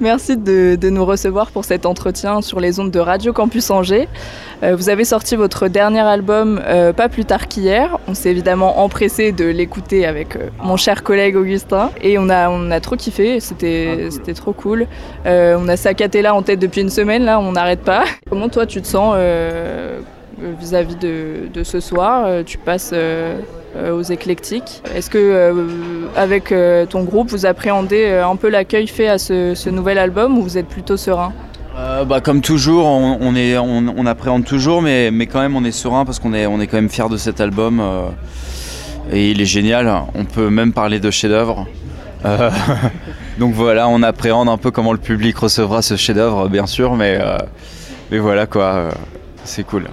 Merci de, de nous recevoir pour cet entretien sur les ondes de Radio Campus Angers. Euh, vous avez sorti votre dernier album euh, pas plus tard qu'hier. On s'est évidemment empressé de l'écouter avec euh, mon cher collègue Augustin et on a, on a trop kiffé. C'était c'était trop cool. Euh, on a Sakatella en tête depuis une semaine, là, on n'arrête pas. *laughs* Comment toi tu te sens euh, vis-à-vis de, ce soir Euh, Tu passes euh, aux éclectiques. Est-ce que avec ton groupe vous appréhendez un peu l'accueil fait à ce, nouvel album ou vous êtes plutôt serein? Bah, comme toujours, on, appréhende toujours, mais, quand même on est serein parce qu'on est, quand même fier de cet album. et il est génial. On peut même parler de chef-d'œuvre. *laughs* Donc voilà, on appréhende un peu comment le public recevra ce chef-d'œuvre, bien sûr, mais, voilà quoi, c'est cool.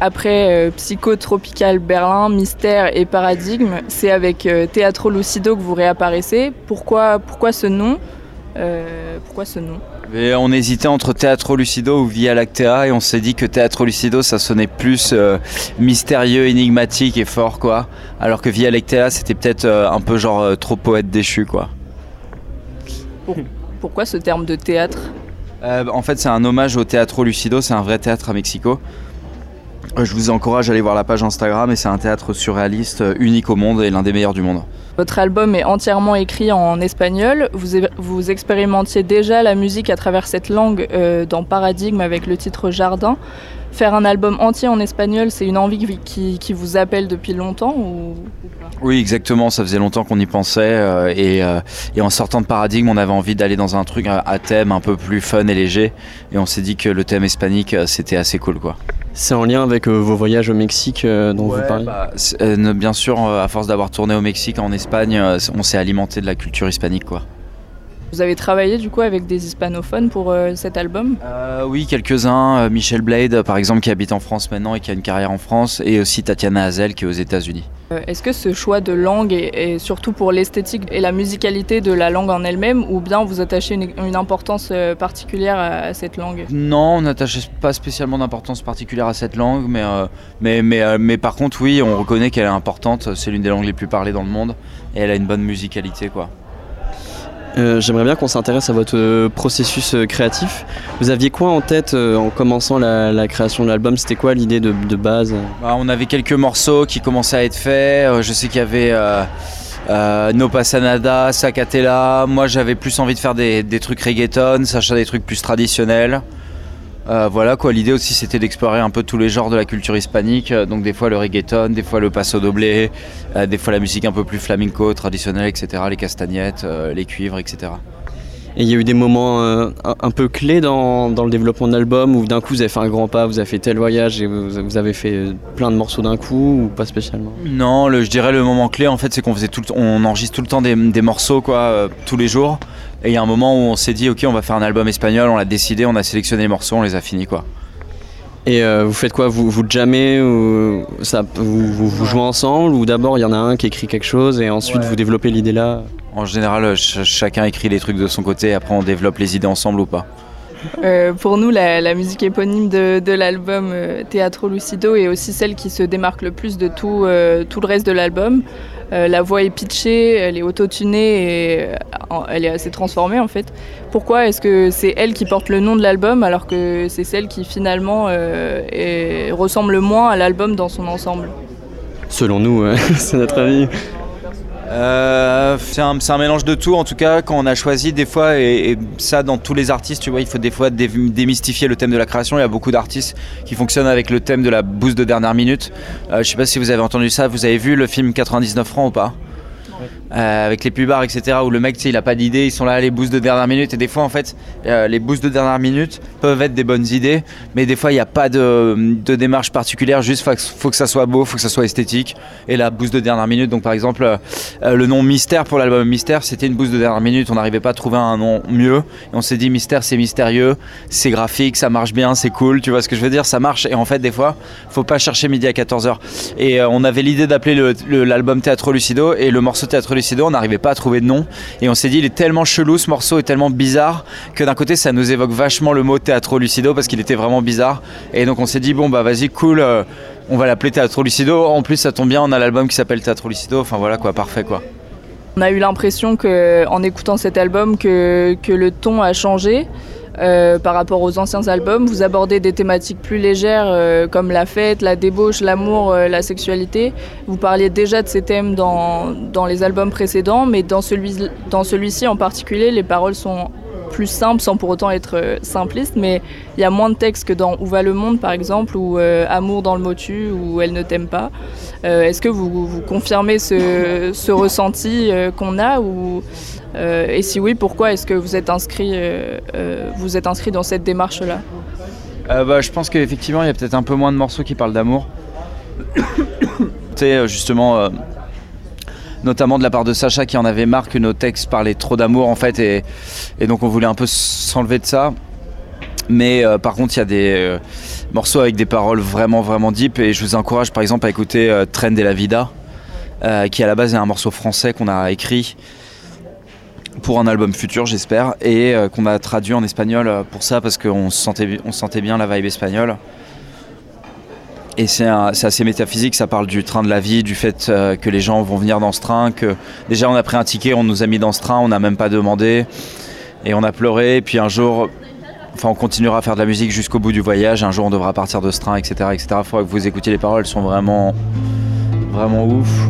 Après euh, Psychotropical Berlin, Mystère et Paradigme, c'est avec euh, Teatro Lucido que vous réapparaissez. Pourquoi, pourquoi ce nom Euh, Pourquoi ce nom? On hésitait entre Teatro Lucido ou Via Lactea et on s'est dit que Teatro Lucido ça sonnait plus euh, mystérieux, énigmatique et fort quoi. Alors que Via Lactea c'était peut-être euh, un peu genre trop poète déchu quoi. Pour- Pourquoi ce terme de théâtre? En fait c'est un hommage au Teatro Lucido, c'est un vrai théâtre à Mexico. Euh, Je vous encourage à aller voir la page Instagram et c'est un théâtre surréaliste euh, unique au monde et l'un des meilleurs du monde. Votre album est entièrement écrit en espagnol. Vous, vous expérimentiez déjà la musique à travers cette langue euh, dans Paradigme avec le titre Jardin. Faire un album entier en espagnol, c'est une envie qui, vous appelle depuis longtemps ou... Oui, exactement. Ça faisait longtemps qu'on y pensait. euh, et, euh, et en sortant de Paradigme, on avait envie d'aller dans un truc à, à thème un peu plus fun et léger. Et on s'est dit que le thème hispanique, c'était assez cool, quoi. C'est en lien avec euh, vos voyages au Mexique euh, dont vous parlez bah, euh, bien sûr, euh, à force d'avoir tourné au Mexique, en Espagne, euh, on s'est alimenté de la culture hispanique, quoi. Vous avez travaillé du coup avec des hispanophones pour euh, cet album? Euh, oui, quelques-uns. Euh, Michel Blade, par exemple, qui habite en France maintenant et qui a une carrière en France. Et aussi Tatiana Hazel, qui est aux États-Unis. Euh, Est-ce que ce choix de langue est, surtout pour l'esthétique et la musicalité de la langue en elle-même ou bien vous attachez une, une importance particulière à, à cette langue? Non, on n'attachait pas spécialement d'importance particulière à cette langue, mais, mais, mais, mais par contre, oui, on reconnaît qu'elle est importante. C'est l'une des langues les plus parlées dans le monde et elle a une bonne musicalité, quoi. Euh, J'aimerais bien qu'on s'intéresse à votre euh, processus euh, créatif. Vous aviez quoi en tête en commençant la, création de l'album? C'était quoi l'idée de, base? Bah, on avait quelques morceaux qui commençaient à être faits. Je sais qu'il y avait No Pasa Nada, Sacatela. Moi, j'avais plus envie de faire des, des trucs reggaeton, Sacha des trucs plus traditionnels. Euh, voilà quoi, l'idée aussi c'était d'explorer un peu tous les genres de la culture hispanique, Euh, donc des fois le reggaeton, des fois le paso doblé, euh, des fois la musique un peu plus flamenco, traditionnelle, etc., les castagnettes, les cuivres, etc. Et il y a eu des moments euh, un, peu clés dans, dans le développement de l'album où d'un coup vous avez fait un grand pas, vous avez fait tel voyage et vous, avez fait euh, plein de morceaux d'un coup ou pas spécialement? Non, je dirais le moment clé en fait, c'est qu'on faisait tout, le, on enregistre tout le temps des, des morceaux quoi, euh, tous les jours. Et il y a un moment où on s'est dit ok, on va faire un album espagnol, on l'a décidé, on a sélectionné les morceaux, on les a finis quoi. Et euh, vous faites quoi? Vous, vous jammez ou ça, vous, vous, vous jouez ensemble ou d'abord il y en a un qui écrit quelque chose et ensuite vous développez l'idée là? En général, euh, ch- chacun écrit les trucs de son côté, après on développe les idées ensemble ou pas. Euh, pour nous, la, la musique éponyme de, de l'album euh, Teatro Lucido est aussi celle qui se démarque le plus de tout, euh, tout le reste de l'album. Euh, la voix est pitchée, elle est autotunée et euh, elle est assez transformée en fait. Pourquoi est-ce que c'est elle qui porte le nom de l'album alors que c'est celle qui finalement euh, ressemble le moins à l'album dans son ensemble? Selon nous, ouais, *laughs* c'est notre avis. Euh, c'est un, mélange de tout en tout cas quand on a choisi des fois et, ça dans tous les artistes tu vois il faut des fois dé- démystifier le thème de la création. Il y a beaucoup d'artistes qui fonctionnent avec le thème de la bouse de dernière minute. Euh, je sais pas si vous avez entendu ça. Vous avez vu le film 99 francs ou pas? Euh, avec les pubs etc où le mec il a pas d'idée ils sont là les boosts de dernière minute. Et des fois en fait euh, les boosts de dernière minute peuvent être des bonnes idées mais des fois il n'y a pas de, démarche particulière. Juste faut, faut que ça soit beau faut que ça soit esthétique. Et la boost de dernière minute donc par exemple euh, le nom Mystère pour l'album Mystère c'était une boost de dernière minute. On n'arrivait pas à trouver un nom mieux. Et on s'est dit Mystère c'est mystérieux c'est graphique ça marche bien c'est cool. Tu vois ce que je veux dire? Ça marche. Et en fait des fois faut pas chercher midi à 14h et on avait l'idée d'appeler le- le- l'album Teatro Lucido et le morceau Teatro On n'arrivait pas à trouver de nom. Et on s'est dit il est tellement chelou ce morceau est tellement bizarre que d'un côté ça nous évoque vachement le mot Teatro Lucido parce qu'il était vraiment bizarre. Et donc on s'est dit bon bah vas-y cool euh, on va l'appeler Teatro Lucido. En plus ça tombe bien on a l'album qui s'appelle Teatro Lucido. Enfin voilà quoi parfait quoi. On a eu l'impression que, en écoutant cet album que le ton a changé euh, par rapport aux anciens albums. Vous abordez des thématiques plus légères euh, comme la fête, la débauche, l'amour, euh, la sexualité. Vous parliez déjà de ces thèmes dans, dans les albums précédents, mais dans celui- dans celui-ci en particulier, les paroles sont plus simples sans pour autant être simplistes, mais il y a moins de textes que dans Où va le monde par exemple, ou Amour dans le motu, ou Elle ne t'aime pas. Est-ce que vous, vous confirmez ce, ce ressenti qu'on a ou, euh, et si oui, pourquoi est-ce que vous êtes inscrit, euh, euh, dans cette démarche-là bah, Je pense qu'effectivement, il y a peut-être un peu moins de morceaux qui parlent d'amour. *coughs* C'est justement notamment de la part de Sacha qui en avait marre que nos textes parlaient trop d'amour en fait et, donc on voulait un peu s'enlever de ça. Mais par contre il y a des morceaux avec des paroles vraiment vraiment deep et je vous encourage par exemple à écouter euh, Trend de la Vida qui à la base est un morceau français qu'on a écrit pour un album futur, j'espère, et euh, qu'on a traduit en espagnol euh, pour ça parce qu'on sentait, on sentait bien la vibe espagnole. Et c'est assez métaphysique, ça parle du train de la vie, du fait euh, que les gens vont venir dans ce train, que déjà on a pris un ticket, on nous a mis dans ce train, on n'a même pas demandé, et on a pleuré, et puis un jour, enfin on continuera à faire de la musique jusqu'au bout du voyage, un jour on devra partir de ce train, etc. etc. Il faudra que vous écoutiez les paroles, elles sont vraiment, vraiment ouf.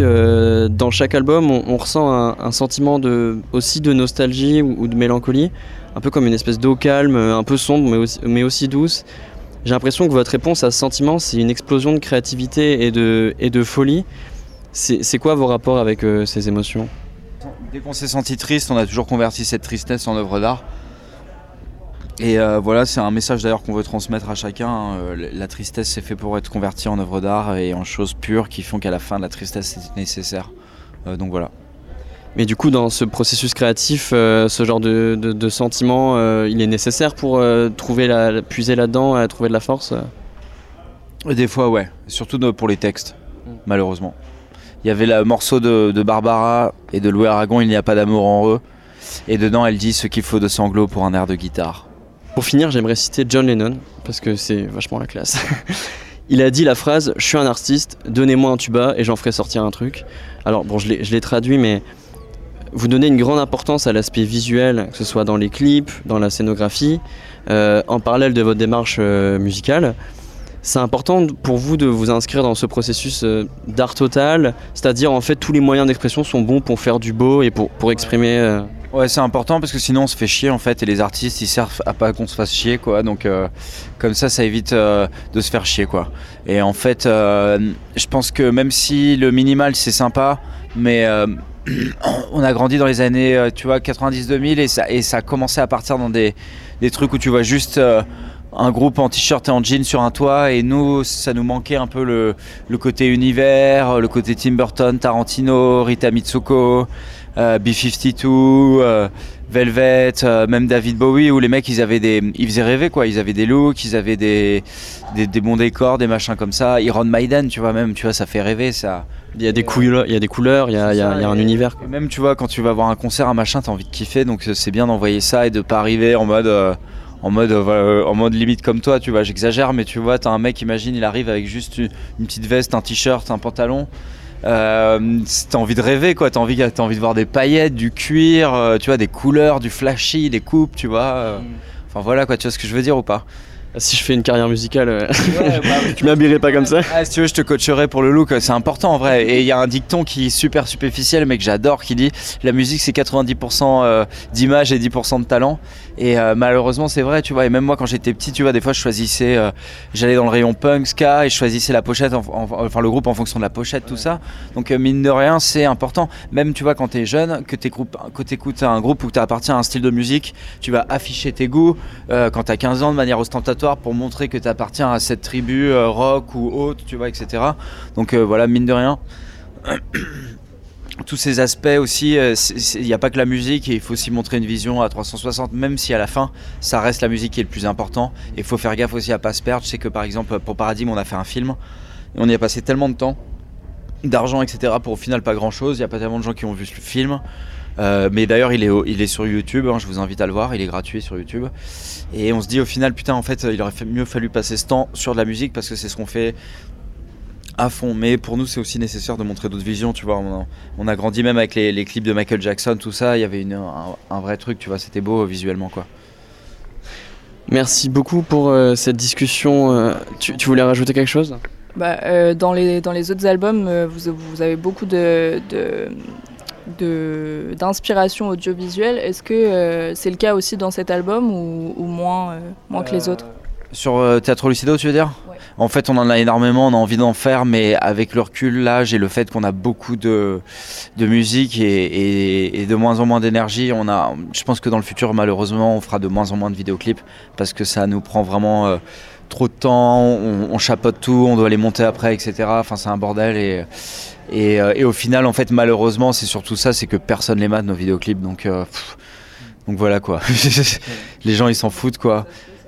Euh, dans chaque album, on, ressent un, sentiment de, aussi de nostalgie ou, de mélancolie, un peu comme une espèce d'eau calme, euh, un peu sombre, mais aussi, douce. J'ai l'impression que votre réponse à ce sentiment, c'est une explosion de créativité et de, folie. C'est quoi vos rapports avec euh, ces émotions? Dès qu'on s'est senti triste, on a toujours converti cette tristesse en œuvre d'art. Et euh, voilà, c'est un message d'ailleurs qu'on veut transmettre à chacun. hein. Euh, La tristesse, c'est fait pour être convertie en œuvre d'art et en choses pures qui font qu'à la fin, la tristesse est nécessaire. Euh, donc voilà. Mais du coup, dans ce processus créatif, euh, ce genre de, de- de sentiment, il est nécessaire pour trouver la, puiser là-dedans, trouver de la force Des fois, ouais. Surtout pour les textes, malheureusement. Il y avait le morceau de, de Barbara et de Louis Aragon, Il n'y a pas d'amour en eux. Et dedans, elle dit ce qu'il faut de sanglots pour un air de guitare. Pour finir, j'aimerais citer John Lennon, parce que c'est vachement la classe. *laughs* Il a dit la phrase Je suis un artiste, donnez-moi un tuba et j'en ferai sortir un truc. Alors, bon, je l'ai traduit, mais vous donnez une grande importance à l'aspect visuel, que ce soit dans les clips, dans la scénographie, euh, en parallèle de votre démarche euh, musicale. C'est important pour vous de vous inscrire dans ce processus euh, d'art total, c'est-à-dire en fait tous les moyens d'expression sont bons pour faire du beau et pour, pour exprimer. Ouais, c'est important parce que sinon on se fait chier en fait et les artistes ils servent à pas qu'on se fasse chier quoi. Donc euh, comme ça, ça évite euh, de se faire chier quoi. Et en fait, euh, je pense que même si le minimal c'est sympa, mais *clears throat* on a grandi dans les années, tu vois, 90-2000 et ça, et ça a commencé à partir dans des, des trucs où tu vois juste un groupe en t-shirt et en jean sur un toit et nous, ça nous manquait un peu le, le côté univers, le côté Tim Burton, Tarantino, Rita Mitsuko, B-52, euh, Velvet, euh, même David Bowie, où les mecs ils avaient des, ils faisaient rêver quoi, ils avaient des looks, ils avaient des, des, des bons décors, des machins comme ça. Iron Maiden, tu vois même, tu vois, ça fait rêver ça. Il y a des couleurs, il y a des couleurs, il y a, il y a- il y a un univers. Et même tu vois quand tu vas voir un concert, un machin, t'as envie de kiffer, donc euh, c'est bien d'envoyer ça et de pas arriver en mode, euh, en mode, euh, en mode limite comme toi, tu vois. J'exagère, mais tu vois, t'as un mec, imagine, il arrive avec juste une, une petite veste, un t-shirt, un pantalon. Euh, t'as envie de rêver quoi, t'as envie, t'as envie de voir des paillettes, du cuir, euh, tu vois, des couleurs, du flashy, des coupes, tu vois. euh. Enfin voilà quoi, tu vois ce que je veux dire ou pas? Si je fais une carrière musicale, euh, Ouais, *laughs* bah, je m'habillerai pas comme ça. Ah, si tu veux, je te coacherai pour le look, c'est important en vrai. Et il y a un dicton qui est super superficiel, mais que j'adore, qui dit la musique c'est 90% euh, d'image et 10% de talent. Et euh, malheureusement, c'est vrai, tu vois. Et même moi, quand j'étais petit, tu vois, des fois, je choisissais, euh, j'allais dans le rayon punk, ska, et je choisissais la pochette, en- en- enfin le groupe en fonction de la pochette, tout ça. Donc euh, mine de rien, c'est important. Même, tu vois, quand t'es jeune, que t'écoutes, que t'écoutes un groupe ou que t'appartiens à un style de musique, tu vas afficher tes goûts euh, quand t'as 15 ans de manière ostentatoire pour montrer que t'appartiens à cette tribu euh, rock ou autre, tu vois, etc. Donc euh, voilà, mine de rien. *clears throat* Tous ces aspects aussi, euh, il n'y a pas que la musique, et il faut aussi montrer une vision à 360, même si à la fin, ça reste la musique qui est le plus important. Et il faut faire gaffe aussi à pas se perdre. Je sais que par exemple, pour Paradigme, on a fait un film, et on y a passé tellement de temps, d'argent, etc., pour au final pas grand chose. Il n'y a pas tellement de gens qui ont vu ce film. Euh, mais d'ailleurs, il est, il est sur YouTube, hein, je vous invite à le voir, il est gratuit sur YouTube. Et on se dit au final, putain, en fait, il aurait mieux fallu passer ce temps sur de la musique parce que c'est ce qu'on fait à fond. Mais pour nous, c'est aussi nécessaire de montrer d'autres visions, tu vois. On a, on a grandi même avec les, les clips de Michael Jackson, tout ça. Il y avait une- un, un vrai truc, tu vois, c'était beau euh, visuellement, quoi. Merci beaucoup pour euh, cette discussion. euh, tu, tu voulais rajouter quelque chose? Bah, euh, dans, les, dans les autres albums, euh, vous, vous avez beaucoup de- d'inspiration audiovisuelle. Est-ce que euh, c'est le cas aussi dans cet album ou, ou moins, euh, moins que les autres Sur euh, Théâtre Lucido, tu veux dire En fait, on en a énormément, on a envie d'en faire, mais avec le recul, l'âge et le fait qu'on a beaucoup de, de musique et, et- et de moins en moins d'énergie, on a, je pense que dans le futur, malheureusement, on fera de moins en moins de vidéoclips parce que ça nous prend vraiment euh, trop de temps, on, on chapote tout, on doit les monter après, etc. Enfin, c'est un bordel et, et, euh, et au final, en fait, malheureusement, c'est surtout ça, c'est que personne les mate nos vidéoclips, donc, euh, donc voilà quoi. *laughs* les gens ils s'en foutent quoi.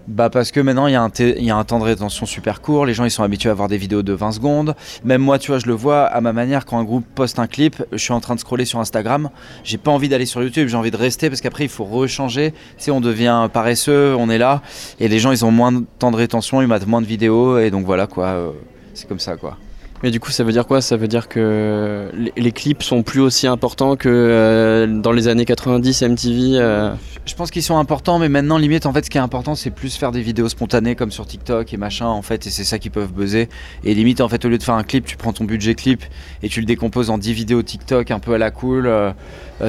Bah parce que maintenant il y, y a un temps de rétention super court, les gens ils sont habitués à voir des vidéos de 20 secondes. Même moi tu vois je le vois à ma manière quand un groupe poste un clip, je suis en train de scroller sur Instagram, j'ai pas envie d'aller sur YouTube, j'ai envie de rester parce qu'après il faut rechanger, tu sais on devient paresseux, on est là et les gens ils ont moins de temps de rétention, ils matent moins de vidéos et donc voilà quoi, euh, c'est comme ça quoi. Mais du coup, ça veut dire quoi? Ça veut dire que les, clips sont plus aussi importants que euh, dans les années 90 MTV euh, Je pense qu'ils sont importants, mais maintenant, limite, en fait, ce qui est important, c'est plus faire des vidéos spontanées comme sur TikTok et machin, en fait, et c'est ça qui peuvent buzzer. Et limite, en fait, au lieu de faire un clip, tu prends ton budget clip et tu le décomposes en 10 vidéos TikTok un peu à la cool, euh,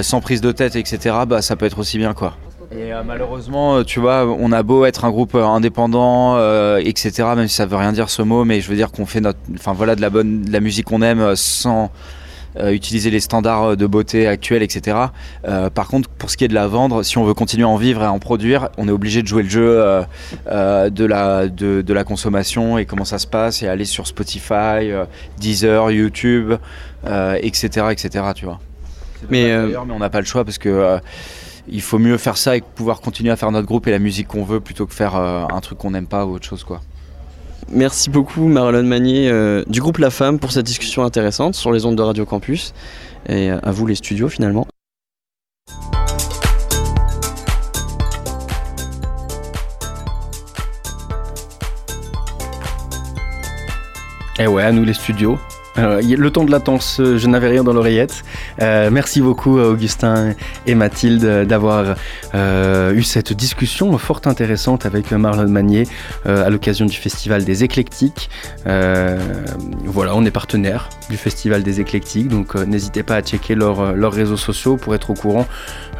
sans prise de tête, etc. Bah, ça peut être aussi bien, quoi. Et euh, malheureusement, euh, tu vois, on a beau être un groupe euh, indépendant, euh, etc. Même si ça veut rien dire ce mot, mais je veux dire qu'on fait notre, enfin voilà, de la bonne, de la musique qu'on aime sans euh, utiliser les standards de beauté actuels, etc. Par contre, pour ce qui est de la vendre, si on veut continuer à en vivre et à en produire, on est obligé de jouer le jeu de la de, de la consommation et comment ça se passe et aller sur Spotify, Deezer, YouTube, etc., etc. Tu vois. Mais, Mais, mais on n'a pas le choix parce que il faut mieux faire ça et pouvoir continuer à faire notre groupe et la musique qu'on veut plutôt que faire euh, un truc qu'on n'aime pas ou autre chose quoi. Merci beaucoup Marlon Magnier euh, du groupe La Femme pour cette discussion intéressante sur les ondes de Radio Campus. Et euh, à vous les studios finalement. Eh ouais, à nous les studios. Euh, le temps de latence, euh, je n'avais rien dans l'oreillette. Euh, merci beaucoup à Augustin et Mathilde euh, d'avoir euh, eu cette discussion fort intéressante avec Marlon Magnier euh, à l'occasion du Festival des Éclectiques. Euh, voilà, on est partenaire du Festival des Éclectiques, donc euh, n'hésitez pas à checker leur, euh, leurs réseaux sociaux pour être au courant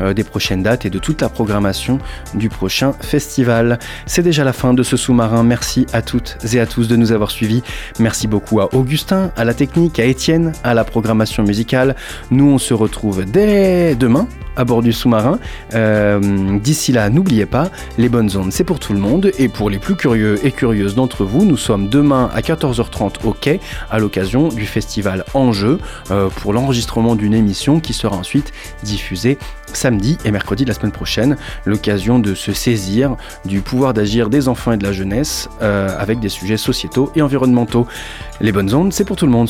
euh, des prochaines dates et de toute la programmation du prochain festival. C'est déjà la fin de ce sous-marin. Merci à toutes et à tous de nous avoir suivis. Merci beaucoup à Augustin, à la technique, à Étienne, à la programmation musicale. Nous, on se retrouve dès demain à bord du sous-marin. Euh, D'ici là, n'oubliez pas, les bonnes ondes, c'est pour tout le monde. Et pour les plus curieux et curieuses d'entre vous, nous sommes demain à 14h30 au quai à l'occasion du festival Enjeu euh, pour l'enregistrement d'une émission qui sera ensuite diffusée samedi et mercredi de la semaine prochaine. L'occasion de se saisir du pouvoir d'agir des enfants et de la jeunesse euh, avec des sujets sociétaux et environnementaux. Les bonnes ondes, c'est pour tout le monde